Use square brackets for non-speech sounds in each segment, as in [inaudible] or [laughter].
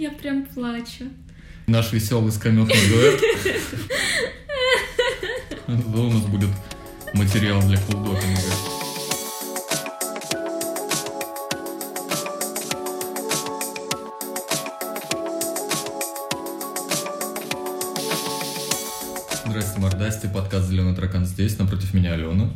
Я прям плачу. Наш веселый скаметный дуэт. Это у нас будет материал для фулдопинга. Здрасте, мордасти, подкаст «Зеленый таракан» здесь, напротив меня Алена,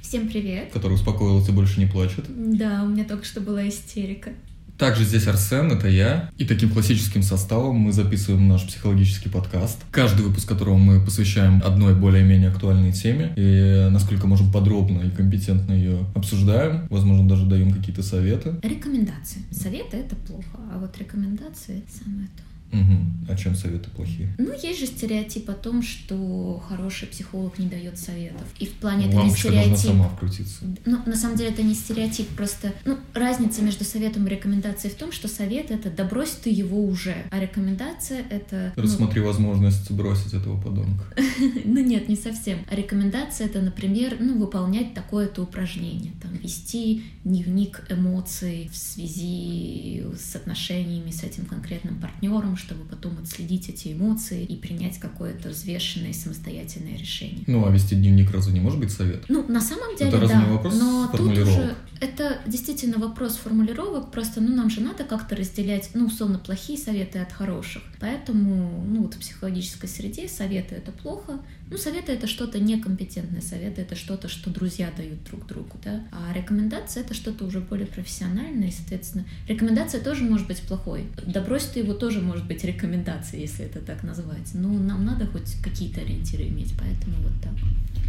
Всем привет. которая успокоилась и больше не плачет. Да, у меня только что была истерика. Также здесь Арсен, это я. И таким классическим составом мы записываем наш психологический подкаст, каждый выпуск которого мы посвящаем одной более-менее актуальной теме. И насколько можем подробно и компетентно ее обсуждаем. Возможно, даже даем какие-то советы. Рекомендации. Советы — это плохо, а вот рекомендации — самое то. Угу. А чем советы плохие? Ну, есть же стереотип о том, что хороший психолог не дает советов. И в плане это не стереотип. сама вкрутиться. Ну, на самом деле это не стереотип, просто ну, разница между советом и рекомендацией в том, что совет это да брось ты его уже, а рекомендация это... ну, Рассмотри возможность бросить этого подонка. [laughs] Ну нет, не совсем. А рекомендация это, например, ну, выполнять такое-то упражнение. Там, вести дневник эмоций в связи с отношениями с этим конкретным партнером, чтобы потом отследить эти эмоции и принять какое-то взвешенное самостоятельное решение. Ну, а вести дневник разве не может быть совет? Ну, на самом деле, Это да. вопрос но тут уже это действительно вопрос формулировок. Просто, ну, нам же надо как-то разделять, ну, условно, плохие советы от хороших. Поэтому, ну, вот в психологической среде советы это плохо. Ну, советы это что-то некомпетентное, советы это что-то, что друзья дают друг другу, да. А рекомендация это что-то уже более профессиональное, и, соответственно, рекомендация тоже может быть плохой. Да брось ты его тоже может быть рекомендацией, если это так назвать. Ну, нам надо хоть какие-то ориентиры иметь, поэтому вот так.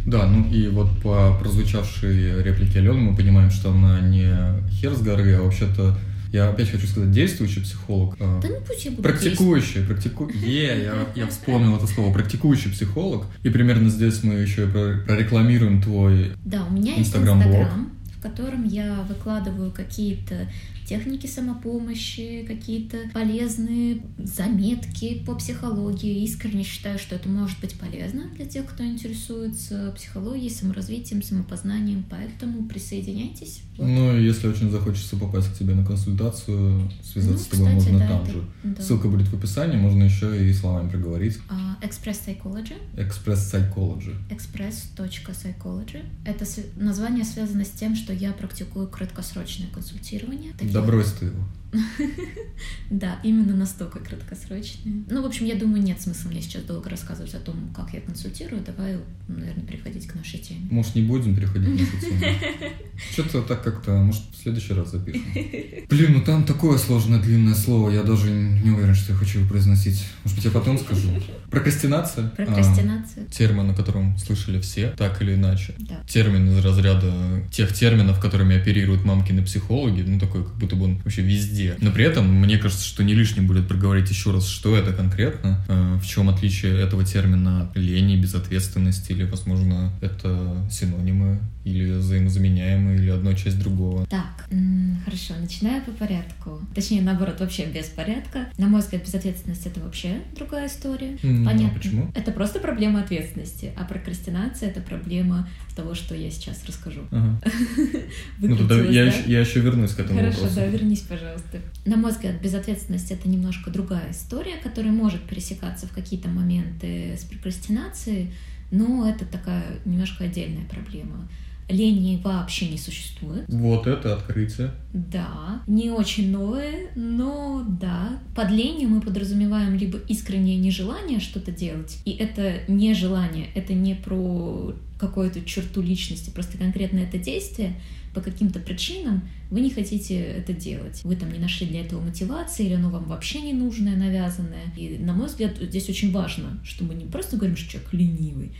Да, ну и вот по прозвучавшей реплике Алены мы понимаем, что она не хер с горы, а вообще-то, я опять хочу сказать, действующий психолог. а, Да ну пусть я буду Практикующий, практику... [laughs] Е, я, я вспомнил это слово, практикующий психолог. И примерно здесь мы еще и про- прорекламируем твой... Да, у меня есть. Инстаграм, в котором я выкладываю какие-то техники самопомощи, какие-то полезные заметки по психологии. Искренне считаю, что это может быть полезно для тех, кто интересуется психологией, саморазвитием, самопознанием. Поэтому присоединяйтесь. Вот. Ну, если очень захочется попасть к тебе на консультацию, связаться Ну, с тобой кстати, можно да, там это- же. да. Ссылка будет в описании, можно еще и словами проговорить. А, Express Psychology. Express Psychology. express.psychology. Это название связано с тем, что я практикую краткосрочное консультирование. Такие- Ты его. [laughs] Да, именно настолько краткосрочные. Ну, в общем, я думаю, нет смысла мне сейчас долго рассказывать о том, как я консультирую. Давай, наверное, переходить к нашей теме. Может, не будем переходить на эту тему? [laughs] Что-то так как-то, может, в следующий раз запишем. Блин, ну там такое сложное длинное слово, я даже не уверен, что я хочу его произносить. Может быть, я потом скажу. Прокрастинация. Прокрастинация. А, термин, о котором слышали все, так или иначе. Да. Термин из разряда тех терминов, которыми оперируют мамкины психологи, ну такой, как будто бы он вообще везде. Но при этом, мне кажется, что не лишним будет проговорить еще раз, что это конкретно, э, в чем отличие этого термина от лени, безответственности, или, возможно, это синонимы, или взаимозаменяемые, или одна часть другого. Так, хорошо, начинаю по порядку. Точнее, наоборот, вообще без порядка. На мой взгляд, безответственность — это вообще другая история. А Понятно. почему? Это просто проблема ответственности, а прокрастинация — это проблема того, что я сейчас расскажу. Ага. [laughs] Ну, тогда я, да? еще, я еще вернусь к этому Хорошо, вопросу. да, вернись, пожалуйста. На мой взгляд, безответственность это немножко другая история, которая может пересекаться в какие-то моменты с прокрастинацией, но это такая немножко отдельная проблема. Лени вообще не существует. Вот это открытие. Да, не очень новое, но да. Под ленью мы подразумеваем либо искреннее нежелание что-то делать, и это нежелание, это не про какую-то черту личности, просто конкретно это действие по каким-то причинам вы не хотите это делать. Вы там не нашли для этого мотивации, или оно вам вообще не нужное, навязанное. И, на мой взгляд, здесь очень важно, что мы не просто говорим, что человек ленивый,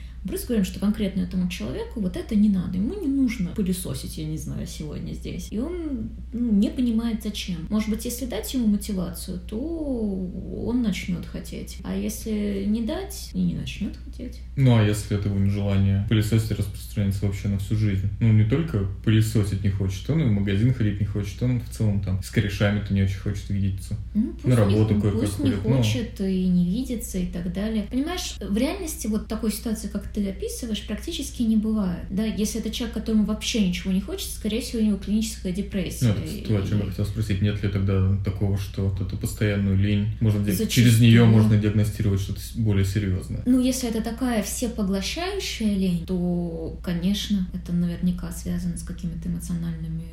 говорим, что конкретно этому человеку вот это не надо. Ему не нужно пылесосить, я не знаю, сегодня здесь. И он ну, не понимает, зачем. Может быть, если дать ему мотивацию, то он начнет хотеть. А если не дать и не начнет хотеть. Ну, а если это его желание пылесосить распространяется вообще на всю жизнь? Ну, не только пылесосить не хочет, он и в магазин ходить не хочет, он в целом там с корешами-то не очень хочет видеться. Ну, пусть На работу не, пусть не ходит, ну. хочет и не видится и так далее. Понимаешь, в реальности вот такой ситуации, как ты описываешь, практически не бывает. Да, если это человек, которому вообще ничего не хочется, скорее всего, у него клиническая депрессия. Ну, это то, о чем я хотел спросить. Нет ли тогда такого, что вот эту постоянную лень, можно Зачастую. через нее можно диагностировать что-то более серьезное? Ну, если это такая всепоглощающая лень, то, конечно, это наверняка связано с какими-то эмоциональными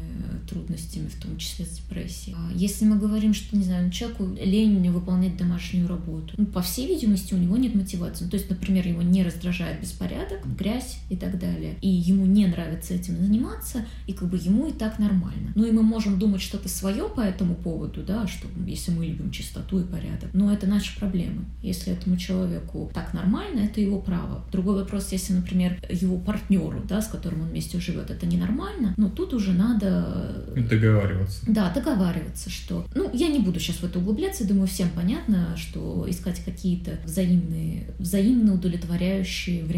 трудностями, в том числе с депрессией. А если мы говорим, что, не знаю, человеку лень выполнять домашнюю работу, ну, по всей видимости, у него нет мотивации. Ну, то есть, например, его не раздражает беспорядок, грязь и так далее, и ему не нравится этим заниматься, и как бы ему и так нормально. Ну, и мы можем думать что-то свое по этому поводу, да, что если мы любим чистоту и порядок, но это наши проблемы. Если этому человеку так нормально, это его право. Другой вопрос, если, например, его партнеру, да, с которым он вместе живет, это ненормально, но тут уже надо э, Договариваться. да, договариваться, что... Ну, я не буду сейчас в это углубляться, думаю, всем понятно, что искать какие-то взаимные, взаимно удовлетворяющие варианты.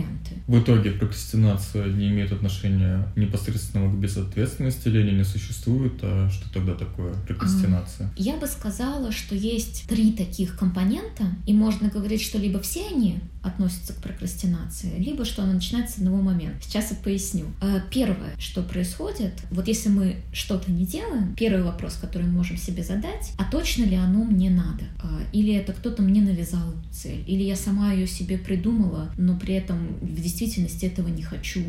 В итоге прокрастинация не имеет отношения непосредственно к безответственности, лени не существует, а что тогда такое прокрастинация? Я бы сказала, что есть три таких компонента, и можно говорить, что либо все они относятся к прокрастинации, либо что она начинается с одного момента. Сейчас я поясню. А, Первое, что происходит, вот если мы что-то не делаем, первый вопрос, который мы можем себе задать, а точно ли оно мне надо? А, Или это кто-то мне навязал цель? Или я сама ее себе придумала, но при этом в действительности этого не хочу?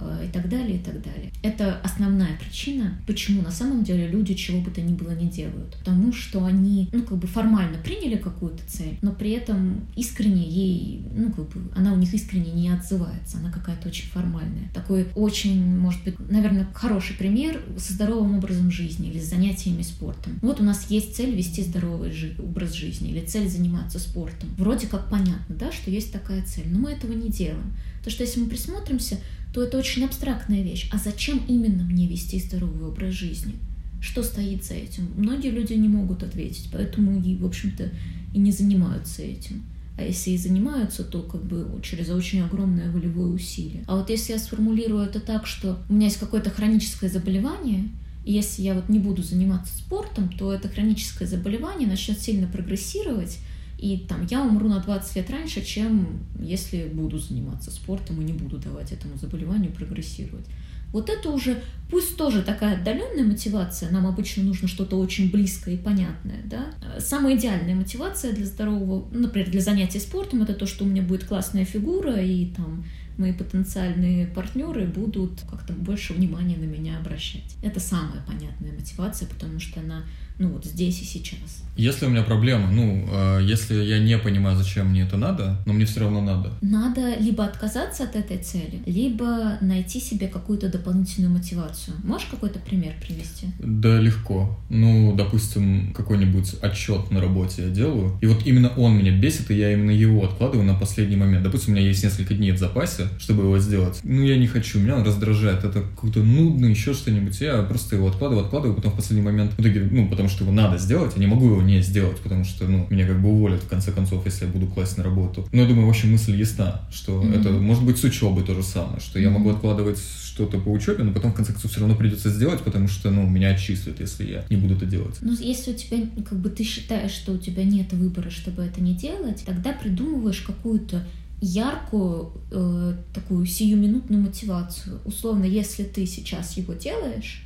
Э, и так далее, и так далее. Это основная причина, почему на самом деле люди чего бы то ни было не делают. Потому что они, ну, как бы формально приняли какую-то цель, но при этом искренне ей, ну, как бы, она у них искренне не отзывается, она какая-то очень формальная. Такой очень, может быть, наверное, хороший пример со здоровым образом жизни или с занятиями спортом. Вот у нас есть цель вести здоровый жи- образ жизни или цель заниматься спортом. Вроде как понятно, да, что есть такая цель, но мы этого не делаем. Потому что если мы присмотримся, то это очень абстрактная вещь. А зачем именно мне вести здоровый образ жизни? Что стоит за этим? Многие люди не могут ответить, поэтому и, в общем-то, и не занимаются этим. А если и занимаются, то как бы через очень огромное волевое усилие. А вот если я сформулирую это так, что у меня есть какое-то хроническое заболевание, и если я вот не буду заниматься спортом, то это хроническое заболевание начнет сильно прогрессировать, и там я умру на 20 лет раньше, чем если буду заниматься спортом и не буду давать этому заболеванию прогрессировать. Вот это уже, пусть тоже такая отдаленная мотивация, нам обычно нужно что-то очень близкое и понятное, да. Самая идеальная мотивация для здорового, например, для занятий спортом, это то, что у меня будет классная фигура, и там мои потенциальные партнеры будут как-то больше внимания на меня обращать. Это самая понятная мотивация, потому что она, ну, вот здесь и сейчас. Если у меня проблема, ну, э, если я не понимаю, зачем мне это надо, но мне все равно надо. Надо либо отказаться от этой цели, либо найти себе какую-то дополнительную мотивацию. Можешь какой-то пример привести? Да, легко. Ну, допустим, какой-нибудь отчет на работе я делаю, и вот именно он меня бесит, и я именно его откладываю на последний момент. Допустим, у меня есть несколько дней в запасе, чтобы его сделать. Ну, я не хочу, меня он раздражает, это какой-то нудный, еще что-нибудь. Я просто его откладываю, откладываю, потом в последний момент, в итоге, ну, потому что его надо сделать, я не могу его не сделать, потому что, ну, меня как бы уволят, в конце концов, если я буду класть на работу. Но я думаю, в общем, мысль ясна, что Мгм. это может быть с учебой то же самое, что я могу откладывать что-то по учебе, но потом, в конце концов, все равно придется сделать, потому что, ну, меня отчислят, если я не буду это делать. Ну, если у тебя, как бы ты считаешь, что у тебя нет выбора, чтобы это не делать, тогда придумываешь какую-то яркую, э, такую сиюминутную мотивацию. Условно, если ты сейчас его делаешь,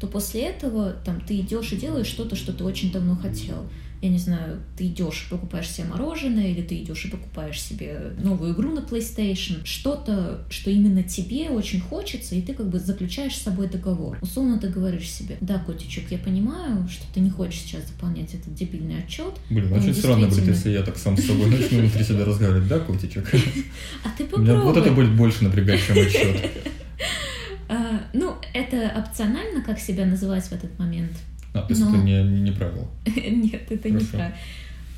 то после этого там ты идешь и делаешь что-то, что ты очень давно хотел. Я не знаю, ты идешь и покупаешь себе мороженое, или ты идешь и покупаешь себе новую игру на PlayStation, что-то, что именно тебе очень хочется, и ты как бы заключаешь с собой договор. Условно ты говоришь себе, да, котичек, я понимаю, что ты не хочешь сейчас заполнять этот дебильный отчет, Блин, очень странно будет, действительно- если я так сам с собой начну [laughs] внутри себя разговаривать, да, котичек? а ты попробуй. вот это будет больше напрягать, чем отчет. [laughs] А, ну, это опционально, как себя называть в этот момент. А, то есть Но- это не, не правило. [laughs] Нет, это не Хорошо. так.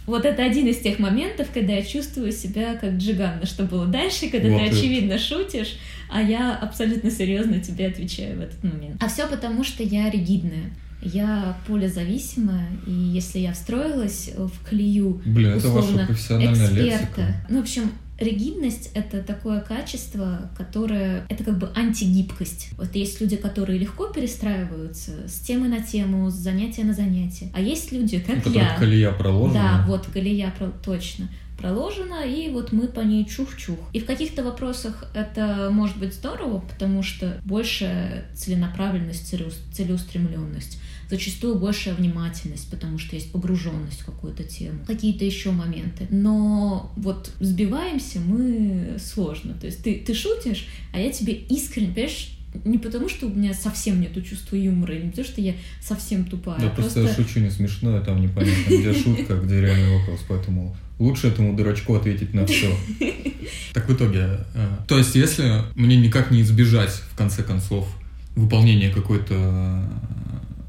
Вот это один из тех моментов, когда я чувствую себя как Джиганна, что было дальше, когда Вот ты это. очевидно шутишь, а я абсолютно серьезно тебе отвечаю в этот момент. А все потому, что я ригидная. Я полезависимая, и если я встроилась в колею Блин, это ваша условно профессиональная эксперта, лексика. ну, в общем, Ригидность — это такое качество, которое... Это как бы антигибкость. Вот есть люди, которые легко перестраиваются с темы на тему, с занятия на занятие. А есть люди, как У я. которых колея проложена. Да, вот колея про- точно проложена, и вот мы по ней чух-чух. И в каких-то вопросах это может быть здорово, потому что больше целенаправленность, целеус- целеустремленность зачастую большая внимательность, потому что есть погруженность в какую-то тему, какие-то еще моменты. Но вот сбиваемся мы сложно. То есть ты, ты шутишь, а я тебе искренне, понимаешь, не потому, что у меня совсем нету чувства юмора, или не потому, что я совсем тупая. Да, а просто я шучу не смешно, а там непонятно, где шутка, где реальный вопрос, поэтому лучше этому дурачку ответить на все. Так в итоге, э, то есть если мне никак не избежать, в конце концов, выполнения какой-то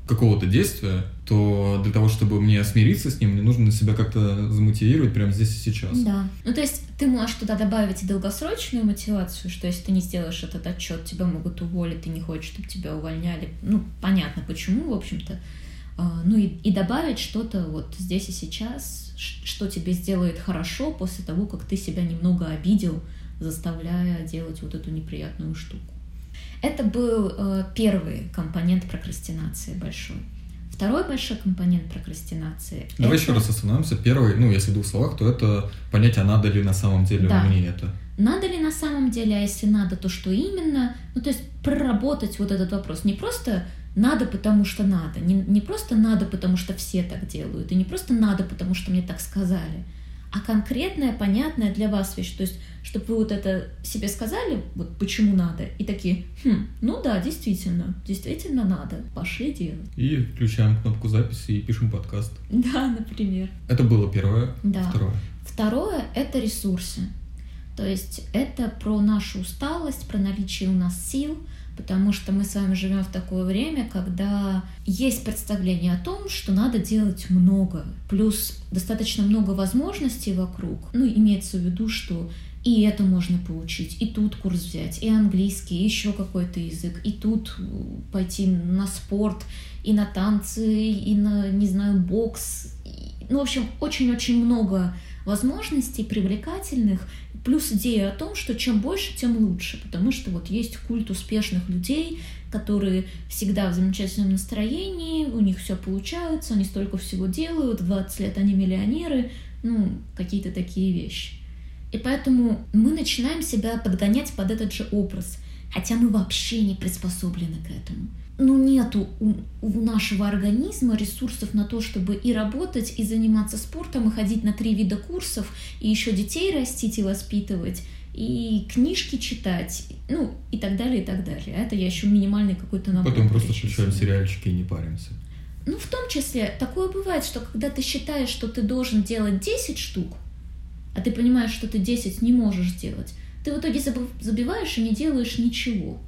какого-то действия, то для того, чтобы мне смириться с ним, мне нужно себя как-то замотивировать прямо здесь и сейчас. Да. Ну, то есть ты можешь туда добавить и долгосрочную мотивацию, что если ты не сделаешь этот отчет, тебя могут уволить, ты не хочешь, чтобы тебя увольняли. Ну, понятно, почему, в общем-то. А, Ну и, и добавить что-то вот здесь и сейчас, что тебе сделает хорошо после того, как ты себя немного обидел, заставляя делать вот эту неприятную штуку. Это был э, первый компонент прокрастинации большой. Второй большой компонент прокрастинации. Давай это- еще раз остановимся. Первый, ну, если в двух словах, то это понять, а надо ли на самом деле Да. мне это. Надо ли на самом деле, а если надо, то что именно? Ну, то есть проработать вот этот вопрос. Не просто надо, потому что надо, не, не просто надо, потому что все так делают, и не просто надо, потому что мне так сказали, а конкретная, понятная для вас вещь. То есть, чтобы вы вот это себе сказали, вот почему надо, и такие, хм, ну да, действительно, действительно надо, пошли делать. И включаем кнопку записи и пишем подкаст. [laughs] Да, например. Это было первое. Да. Второе. Второе — это ресурсы. То есть это про нашу усталость, про наличие у нас сил, потому что мы с вами живем в такое время, когда есть представление о том, что надо делать много, плюс достаточно много возможностей вокруг. Ну, имеется в виду, что и это можно поучить, и тут курс взять, и английский, и еще какой-то язык, и тут э, пойти на спорт, и на танцы, и на, не знаю, бокс. Ну, в общем, очень-очень много возможностей привлекательных, плюс идея о том, что чем больше, тем лучше, потому что вот есть культ успешных людей, которые всегда в замечательном настроении, у них все получается, они столько всего делают, в 20 лет они миллионеры, ну, какие-то такие вещи. И поэтому мы начинаем себя подгонять под этот же образ, хотя мы вообще не приспособлены к этому. Ну, нету у, у нашего организма ресурсов на то, чтобы и работать, и заниматься спортом, и ходить на три вида курсов, и еще детей растить и воспитывать, и книжки читать, ну, и так далее, и так далее. А Это я еще минимальный какой-то набор. Потом просто включаем сериальчики и не паримся. Ну, в том числе, такое бывает, что когда ты считаешь, что ты должен делать 10 штук, а ты понимаешь, что ты 10 не можешь сделать, ты в итоге забиваешь и не делаешь ничего.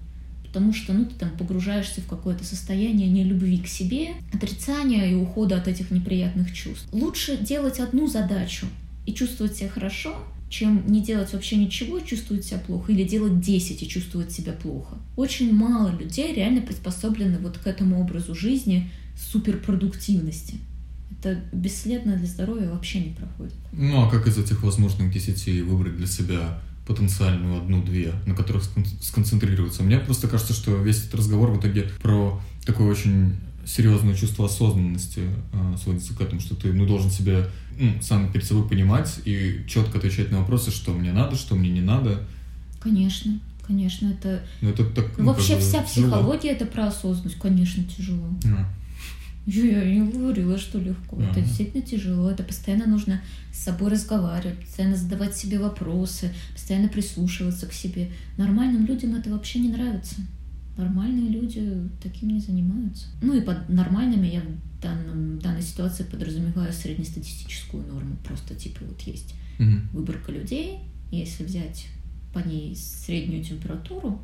Потому что, ну, ты там погружаешься в какое-то состояние нелюбви к себе, отрицания и ухода от этих неприятных чувств. Лучше делать одну задачу и чувствовать себя хорошо, чем не делать вообще ничего и чувствовать себя плохо, или делать 10 и чувствовать себя плохо. Очень мало людей реально приспособлены вот к этому образу жизни суперпродуктивности. Это бесследно для здоровья вообще не проходит. Ну, а как из этих возможных десяти выбрать для себя потенциальную одну-две, на которых скон- сконцентрироваться? Мне просто кажется, что весь этот разговор в итоге про такое очень серьезное чувство осознанности э, сводится к этому, что ты ну, должен себя ну, сам перед собой понимать и четко отвечать на вопросы, что мне надо, что мне не надо. Конечно, конечно, это... Ну, это так, ну, Вообще вся тяжело. психология — это про осознанность. Конечно, тяжело. А. Я не говорила, что легко. Это Ага. действительно тяжело. Это постоянно нужно с собой разговаривать, постоянно задавать себе вопросы, постоянно прислушиваться к себе. Нормальным людям это вообще не нравится. Нормальные люди таким не занимаются. Ну и под нормальными я в данном, данной ситуации подразумеваю среднестатистическую норму. Просто типа вот есть Мгм. выборка людей, если взять по ней среднюю температуру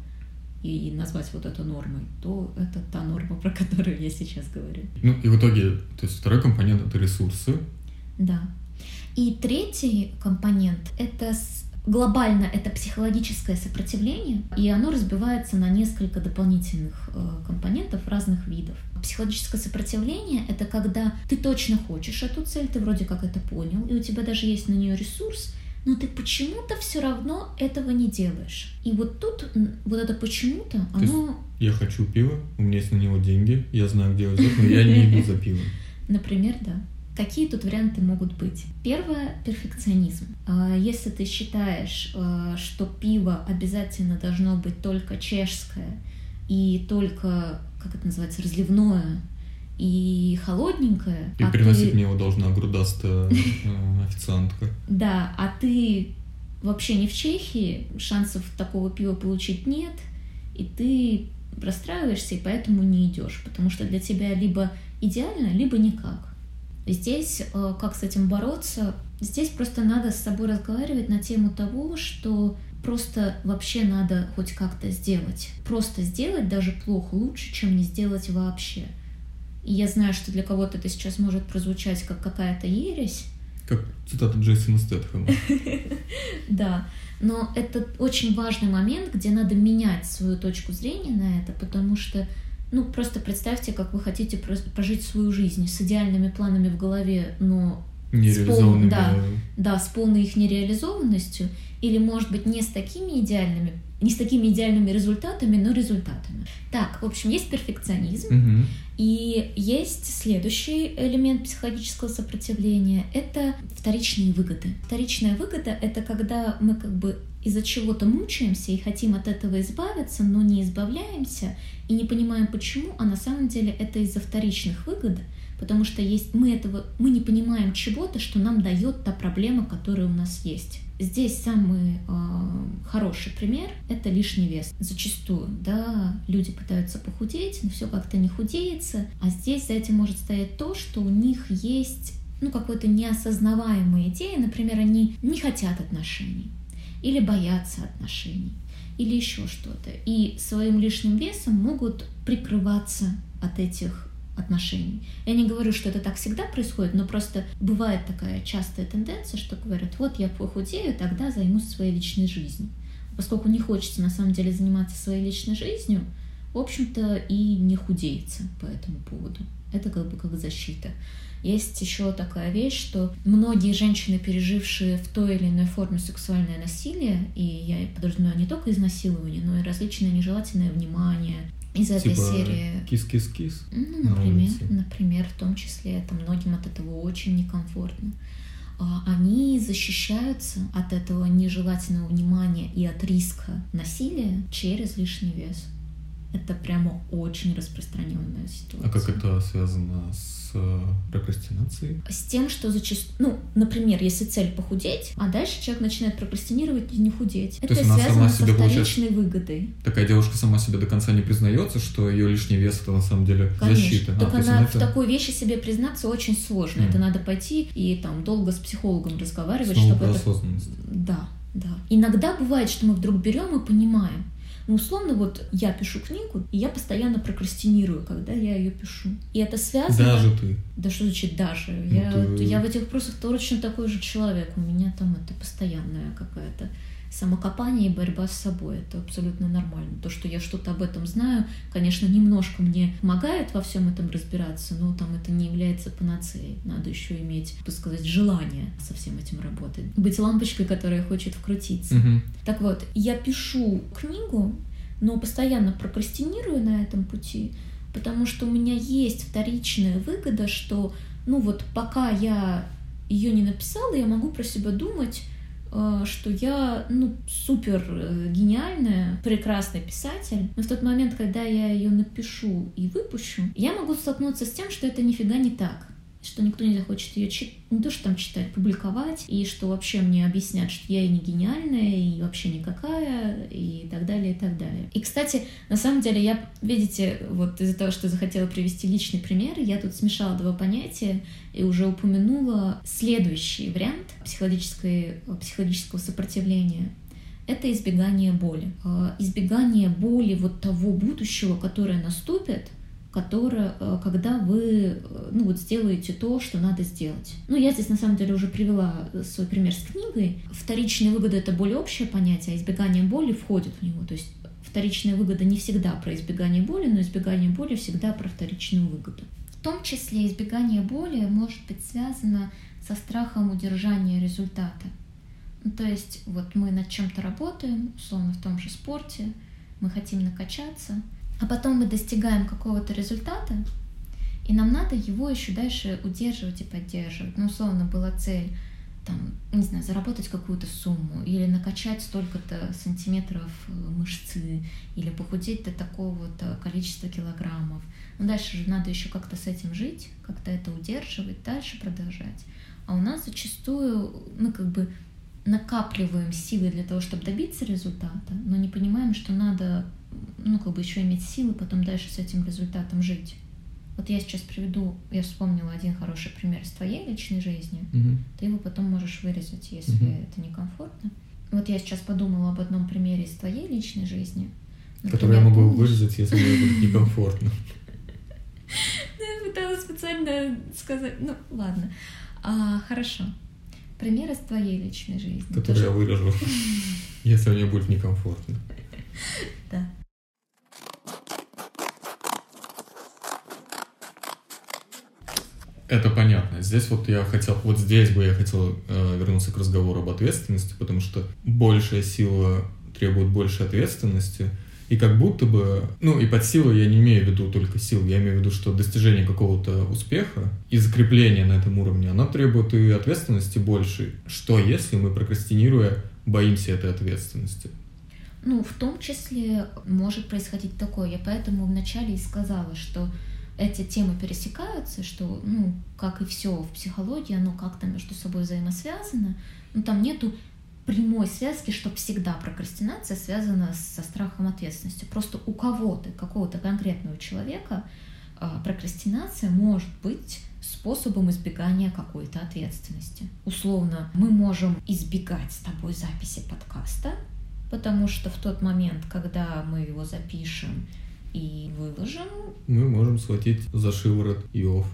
и назвать вот это нормой, то это та норма, про которую я сейчас говорю. Ну, и в итоге, то есть второй компонент — это ресурсы. Да. И третий компонент — это глобально это психологическое сопротивление, и оно разбивается на несколько дополнительных э, компонентов разных видов. Психологическое сопротивление — это когда ты точно хочешь эту цель, ты вроде как это понял, и у тебя даже есть на нее ресурс, но ты почему-то все равно этого не делаешь. И вот тут вот это почему-то, оно, Я хочу пива, у меня есть на него деньги, я знаю, где его взять, но я не иду за пивом. [laughs] например, да. Какие тут варианты могут быть? Первое – перфекционизм. А, Если ты считаешь, а, что пиво обязательно должно быть только чешское и только, как это называется, разливное и холодненькое, И а приносить ты- мне его должна грудастая э, [laughs] официантка. Да, а ты вообще не в Чехии, шансов такого пива получить нет, и ты расстраиваешься и поэтому не идешь, потому что для тебя либо идеально, либо никак. Здесь э, как с этим бороться? Здесь просто надо с собой разговаривать на тему того, что просто вообще надо хоть как-то сделать. Просто сделать даже плохо лучше, чем не сделать вообще. И я знаю, что для кого-то это сейчас может прозвучать как какая-то ересь, Как цитата Джейсона Стэтхэма. [laughs] Да, но это очень важный момент, где надо менять свою точку зрения на это, потому что, ну, просто представьте, как вы хотите прожить свою жизнь с идеальными планами в голове, но Нереализованными. да. да, с полной их нереализованностью, или, может быть, не с такими идеальными, не с такими идеальными результатами, но результатами. Так, в общем, есть перфекционизм, Мгм. и есть следующий элемент психологического сопротивления – это вторичные выгоды. Вторичная выгода – это когда мы как бы из-за чего-то мучаемся и хотим от этого избавиться, но не избавляемся и не понимаем почему, а на самом деле это из-за вторичных выгод, потому что есть мы этого мы не понимаем чего-то, что нам дает та проблема, которая у нас есть. Здесь самый э, хороший пример – это лишний вес. Зачастую, да, люди пытаются похудеть, но все как-то не худеется, а здесь за этим может стоять то, что у них есть ну, какой-то неосознаваемая идея, например, они не хотят отношений или боятся отношений или еще что-то. И своим лишним весом могут прикрываться от этих отношений. Я не говорю, что это так всегда происходит, но просто бывает такая частая тенденция, что говорят, вот я похудею, тогда займусь своей личной жизнью. Поскольку не хочется на самом деле заниматься своей личной жизнью, в общем-то и не худеется по этому поводу. Это как бы как защита. Есть еще такая вещь, что многие женщины, пережившие в той или иной форме сексуальное насилие, и я подразумеваю не только изнасилование, но и различное нежелательное внимание, из этой Типа серии кис-кис-кис. ну, на например, улице. например, в том числе это многим от этого очень некомфортно. А, Они защищаются от этого нежелательного внимания и от риска насилия через лишний вес. Это прямо очень распространенная ситуация. А как это связано с э, прокрастинацией? С тем, что зачастую, ну, например, если цель похудеть, а дальше человек начинает прокрастинировать и не худеть. Это есть связано со вторичной выгодой. Такая девушка сама себе до конца не признается, что ее лишний вес это на самом деле Конечно. защита. А, Так то есть она она в это такой вещи себе признаться очень сложно. Мгм. Это надо пойти и там долго с психологом разговаривать, снова чтобы это... Да, да. Иногда бывает, что мы вдруг берем и понимаем. Ну, условно, вот я пишу книгу, и я постоянно прокрастинирую, когда я ее пишу. И это связано... Даже ты. Да что значит даже? Ну, я, ты- я в этих вопросах точно такой же человек. У меня там это постоянная какая-то самокопание и борьба с собой. Это абсолютно нормально. То, что я что-то об этом знаю, конечно, немножко мне помогает во всем этом разбираться, но там это не является панацеей. Надо еще иметь, так сказать, желание со всем этим работать. Быть лампочкой, которая хочет вкрутиться. Мгм. Так вот, я пишу книгу, но постоянно прокрастинирую на этом пути, потому что у меня есть вторичная выгода, что, ну вот, пока я ее не написала, я могу про себя думать, что я, ну, супер э, гениальная, прекрасный писатель, но в тот момент, когда я ее напишу и выпущу, я могу столкнуться с тем, что это нифига не так что никто не захочет ее читать, не то, что там читать, публиковать, и что вообще мне объяснят, что я и не гениальная, и вообще никакая, и так далее, и так далее. И, кстати, на самом деле, я, видите, вот из-за того, что захотела привести личный пример, я тут смешала два понятия и уже упомянула следующий вариант психологического сопротивления это избегание боли. А, Избегание боли вот того будущего, которое наступит, которое, э, когда вы э, ну, вот сделаете то, что надо сделать. Ну, я здесь на самом деле уже привела э, свой пример с книгой. Вторичная выгода — это более общее понятие, а избегание боли входит в него. То есть вторичная выгода не всегда про избегание боли, но избегание боли всегда про вторичную выгоду. В том числе избегание боли может быть связано со страхом удержания результата. Ну, то есть вот мы над чем-то работаем, условно в том же спорте, мы хотим накачаться, а потом мы достигаем какого-то результата, и нам надо его еще дальше удерживать и поддерживать. Ну, условно, была цель там, не знаю, заработать какую-то сумму, или накачать столько-то сантиметров э, мышцы, или похудеть до такого-то количества килограммов. Но дальше же надо еще как-то с этим жить, как-то это удерживать, дальше продолжать. А у нас зачастую, мы как бы накапливаем силы для того, чтобы добиться результата, но не понимаем, что надо, ну, как бы еще иметь силы потом дальше с этим результатом жить. Вот я сейчас приведу, я вспомнила один хороший пример из твоей личной жизни. Мгм. Ты его потом можешь вырезать, если Мгм. это некомфортно. Вот я сейчас подумала об одном примере из твоей личной жизни. Который я Например, могу помнишь- вырезать, если мне будет некомфортно. [laughs] Да, Я пыталась специально сказать. Ну, ладно. А, хорошо. Пример из твоей личной жизни. Который я вырежу, [laughs] если мне будет некомфортно. Да. Это понятно. Здесь вот я хотел, вот здесь бы я хотел э, вернуться к разговору об ответственности, потому что большая сила требует большей ответственности, и как будто бы, ну и под силой я не имею в виду только сил, я имею в виду, что достижение какого-то успеха и закрепление на этом уровне, оно требует и ответственности большей. Что если мы, прокрастинируя, боимся этой ответственности? Ну, в том числе может происходить такое. Я поэтому вначале и сказала, что эти темы пересекаются, что, ну, как и все в психологии, оно как-то между собой взаимосвязано. Но там нету прямой связки, что всегда прокрастинация связана со страхом ответственности. Просто у кого-то, какого-то конкретного человека а, прокрастинация может быть способом избегания какой-то ответственности. Условно, мы можем избегать с тобой записи подкаста, потому что в тот момент, когда мы его запишем и выложим, Мы можем схватить за шиворот Иов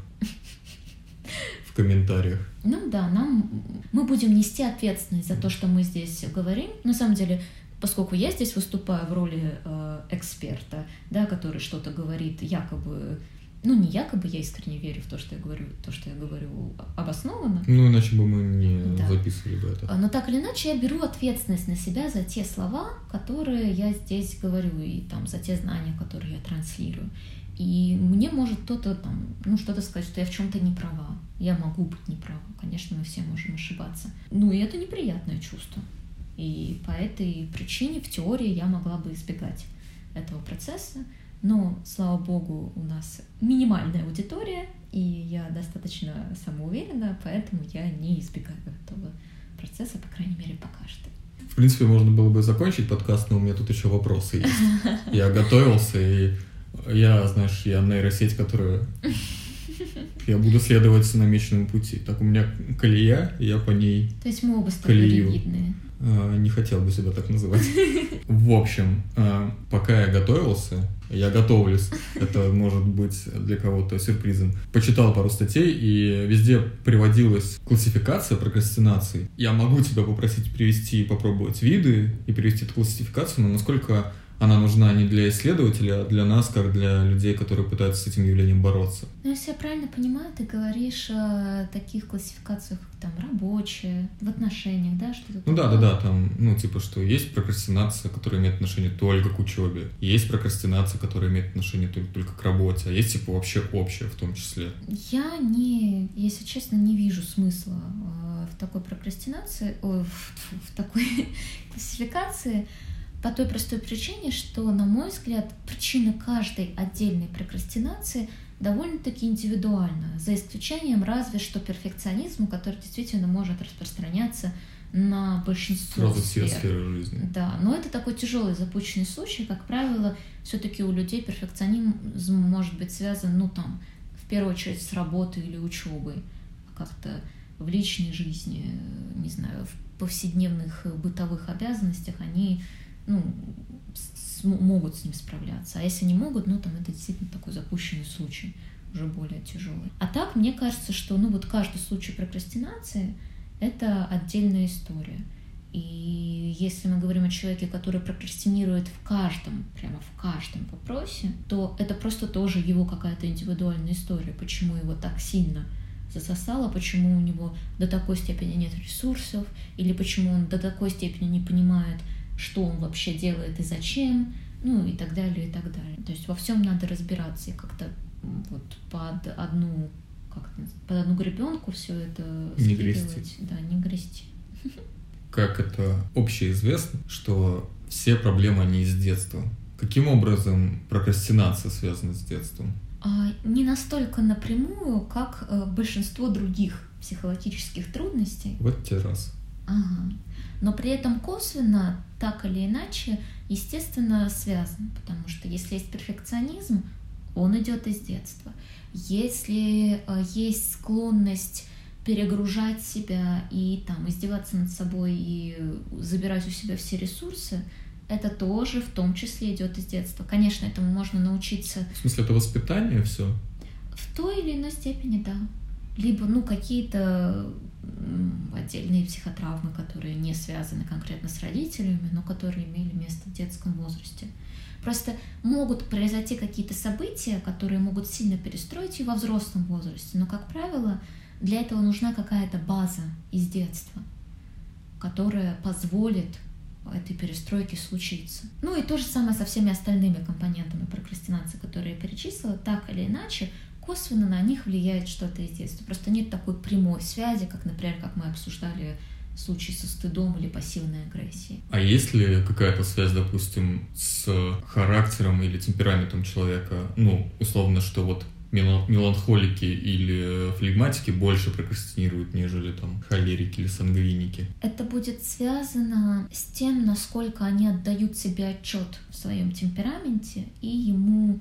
в комментариях. ну да, нам мы будем нести ответственность за то, что мы здесь говорим. На самом деле, поскольку я здесь выступаю в роли э, эксперта, да, который что-то говорит якобы, ну не якобы, я искренне верю в то, что я говорю, то, что я говорю обоснованно, Ну, иначе бы мы не Да. записывали бы это. А, Но так или иначе я беру ответственность на себя за те слова, которые я здесь говорю, и там за те знания, которые я транслирую. И мне может кто-то там, ну, что-то сказать, что я в чем-то не права. Я могу быть не права. Конечно, мы все можем ошибаться. Ну, и это неприятное чувство. И по этой причине в теории я могла бы избегать этого процесса. Но, слава богу, у нас минимальная аудитория, и я достаточно самоуверена, поэтому я не избегаю этого процесса, по крайней мере, пока что. В принципе, можно было бы закончить подкаст, но у меня тут еще вопросы есть. [laughs] Я готовился, и я, знаешь, я нейросеть, которая... Я буду следовать намеченному пути. Так у меня колея, и я по ней То есть мы оба с тобой Колею. ригидные. э, не хотел бы себя так называть. [laughs] В общем, э, пока я готовился, я готовлюсь, это может быть для кого-то сюрпризом, почитал пару статей, и везде приводилась классификация прокрастинации. Я могу тебя попросить привести и попробовать виды и привести эту классификацию, но насколько она нужна не для исследователя, а для нас, как для людей, которые пытаются с этим явлением бороться. Ну, если я правильно понимаю, ты говоришь о таких классификациях, как там рабочие, в отношениях, да, что-то Ну да, такое? да, да, там, ну, типа, что есть прокрастинация, которая имеет отношение только к учебе, есть прокрастинация, которая имеет отношение только, только к работе, а есть, типа, вообще общее в том числе. Я не, если честно, не вижу смысла э, в такой прокрастинации, ой, в, в такой [laughs] классификации, по той простой причине, что, на мой взгляд, причина каждой отдельной прокрастинации довольно-таки индивидуальна, за исключением разве что перфекционизма, который действительно может распространяться на большинство Сразу все сфер. сферы жизни. Да, но это такой тяжелый запущенный случай. Как правило, все-таки у людей перфекционизм может быть связан, ну там, в первую очередь с работой или учебой, как-то в личной жизни, не знаю, в повседневных э, бытовых обязанностях они ну, с- могут с ним справляться. А если не могут, ну там это действительно такой запущенный случай, уже более тяжелый. А так, мне кажется, что ну вот каждый случай прокрастинации это отдельная история. И если мы говорим о человеке, который прокрастинирует в каждом, прямо в каждом вопросе, то это просто тоже его какая-то индивидуальная история, почему его так сильно засосало, почему у него до такой степени нет ресурсов, или почему он до такой степени не понимает, что он вообще делает и зачем, ну и так далее, и так далее. То есть во всем надо разбираться и как-то вот под одну как под одну гребенку все это не грести. Да, не грести. Как это общеизвестно, что все проблемы не из детства. Каким образом прокрастинация связана с детством? А, не настолько напрямую, как э, большинство других психологических трудностей. Вот те раз. Ага. Но при этом косвенно, так или иначе, естественно, связан. Потому что если есть перфекционизм, он идет из детства. Если э, есть склонность перегружать себя и там издеваться над собой и забирать у себя все ресурсы, это тоже в том числе идет из детства. Конечно, этому можно научиться. В смысле, это воспитание все? В той или иной степени, да. Либо, ну, какие-то отдельные психотравмы, которые не связаны конкретно с родителями, но которые имели место в детском возрасте. Просто могут произойти какие-то события, которые могут сильно перестроить и во взрослом возрасте. Но, как правило, для этого нужна какая-то база из детства, которая позволит этой перестройки случиться. Ну и то же самое со всеми остальными компонентами прокрастинации, которые я перечислила, так или иначе, косвенно на них влияет что-то из детства. Просто нет такой прямой связи, как, например, как мы обсуждали случай со стыдом или пассивной агрессией. А есть ли какая-то связь, допустим, с характером или темпераментом человека? Ну, условно, что вот меланхолики или флегматики больше прокрастинируют, нежели там холерики или сангвиники. Это будет связано с тем, насколько они отдают себе отчет в своем темпераменте и ему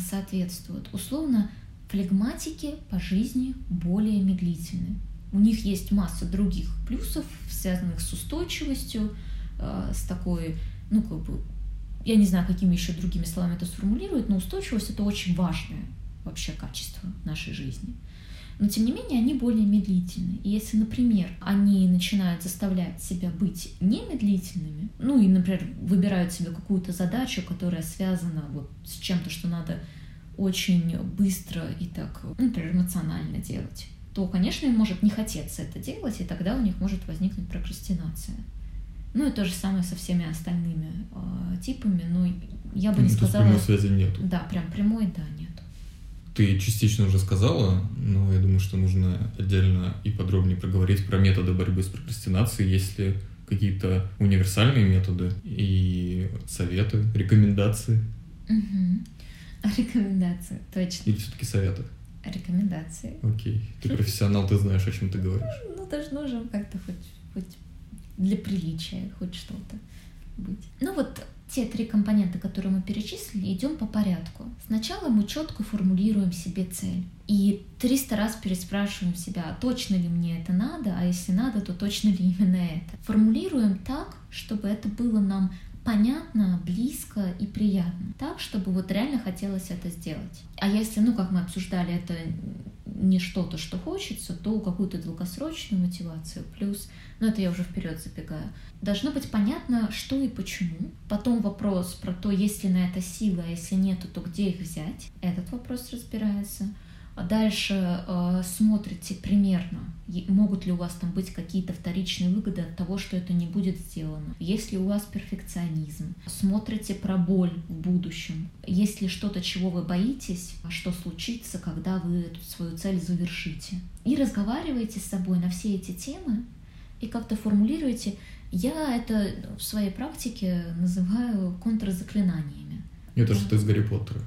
соответствуют. Условно, флегматики по жизни более медлительны. У них есть масса других плюсов, связанных с устойчивостью, а, с такой, ну, как бы, я не знаю, какими еще другими словами это сформулировать, но устойчивость это очень важное вообще качество нашей жизни. Но, тем не менее, они более медлительны. И если, например, они начинают заставлять себя быть немедлительными, ну и, например, выбирают себе какую-то задачу, которая связана вот с чем-то, что надо очень быстро и так, ну, например, эмоционально делать, то, конечно, им может не хотеться это делать, и тогда у них может возникнуть прокрастинация. Ну и то же самое со всеми остальными э, типами, но я бы ну, не сказала... Прямой связи нет. Да, прям прямой, да, нет. Ты частично уже сказала, но я думаю, что нужно отдельно и подробнее проговорить про методы борьбы с прокрастинацией, есть ли какие-то универсальные методы и советы, рекомендации. Угу. [laughs] Рекомендации, точно. Или все-таки советы? Рекомендации. Окей. Ты профессионал, ты знаешь, о чем ты говоришь. Ну, должно же как-то хоть, хоть для приличия, хоть что-то быть. Ну вот те три компонента, которые мы перечислили, идем по порядку. Сначала мы четко формулируем себе цель. И 300 раз переспрашиваем себя, а точно ли мне это надо, а если надо, то точно ли именно это. Формулируем так, чтобы это было нам понятно, близко и приятно. Так, чтобы вот реально хотелось это сделать. А если, ну, как мы обсуждали, это не что-то, что хочется, то какую-то долгосрочную мотивацию. Плюс, ну это я уже вперед забегаю, должно быть понятно, что и почему. Потом вопрос про то, есть ли на это сила, а если нету, то где их взять. Этот вопрос разбирается. А дальше э, смотрите примерно, могут ли у вас там быть какие-то вторичные выгоды от того, что это не будет сделано. Если у вас перфекционизм, смотрите про боль в будущем. Если что-то, чего вы боитесь, а что случится, когда вы эту свою цель завершите. И разговаривайте с собой на все эти темы и как-то формулируете. Я это в своей практике называю контрзаклинаниями. Это что-то из Гарри Поттера.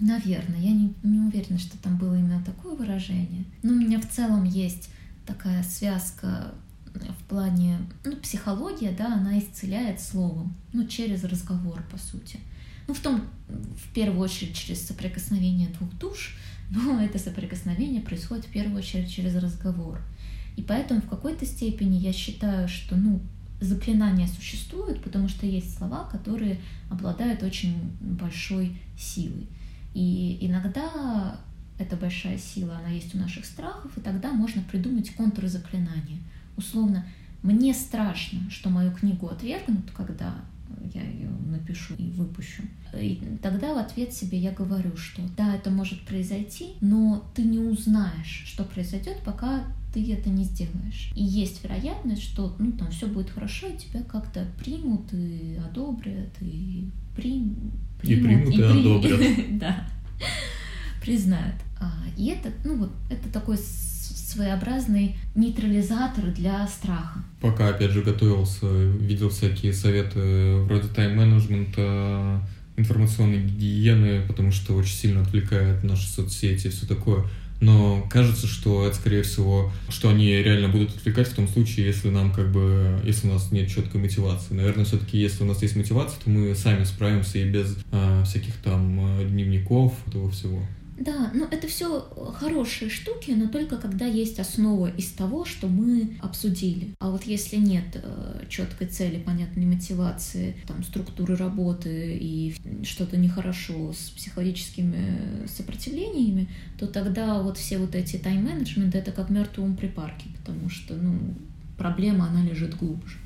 Наверное, я не, не уверена, что там было именно такое выражение. Но у меня в целом есть такая связка в плане, ну, психология, да, она исцеляет словом, ну, через разговор, по сути. Ну, в том, в первую очередь, через соприкосновение двух душ, [laughs] но это соприкосновение происходит в первую очередь через разговор. И поэтому в какой-то степени я считаю, что, ну, заклинания существуют, потому что есть слова, которые обладают очень большой силой. И иногда эта большая сила, она есть у наших страхов, и тогда можно придумать контрзаклинание. Условно, мне страшно, что мою книгу отвергнут, когда я ее напишу и выпущу. И тогда в ответ себе я говорю, что да, это может произойти, но ты не узнаешь, что произойдет, пока ты это не сделаешь. И есть вероятность, что ну, там все будет хорошо, и тебя как-то примут и одобрят, и прим... и, примут, и, и одобрят. [laughs] Да, признают. А, и это, ну вот, это такой своеобразный нейтрализатор для страха. Пока, опять же, готовился, видел всякие советы вроде тайм-менеджмента, информационной гигиены, потому что очень сильно отвлекает наши соцсети и все такое. Но кажется, что это, скорее всего, что они реально будут отвлекать в том случае, если нам как бы, если у нас нет четкой мотивации. Наверное, все-таки, если у нас есть мотивация, то мы сами справимся и без а, всяких там а, дневников, этого всего. Да, но это все хорошие штуки, но только когда есть основа из того, что мы обсудили. А вот если нет э, четкой цели, понятной мотивации, там, структуры работы и что-то нехорошо с психологическими сопротивлениями, то тогда вот все вот эти тайм-менеджменты это как мертвому припарке, потому что ну, проблема, она лежит глубже.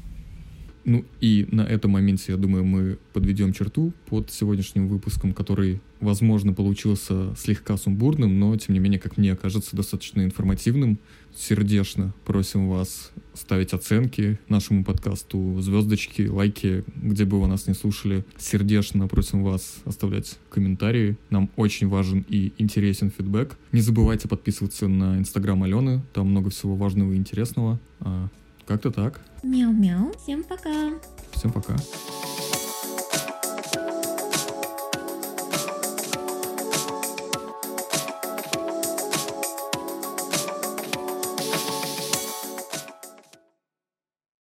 Ну и на этом моменте, я думаю, мы подведем черту под сегодняшним выпуском, который, возможно, получился слегка сумбурным, но, тем не менее, как мне кажется, достаточно информативным. Сердечно просим вас ставить оценки нашему подкасту, звездочки, лайки, где бы вы нас не слушали. Сердечно просим вас оставлять комментарии. Нам очень важен и интересен фидбэк. Не забывайте подписываться на инстаграм Алены, там много всего важного и интересного. Как-то так. Мяу-мяу. Всем пока. Всем пока.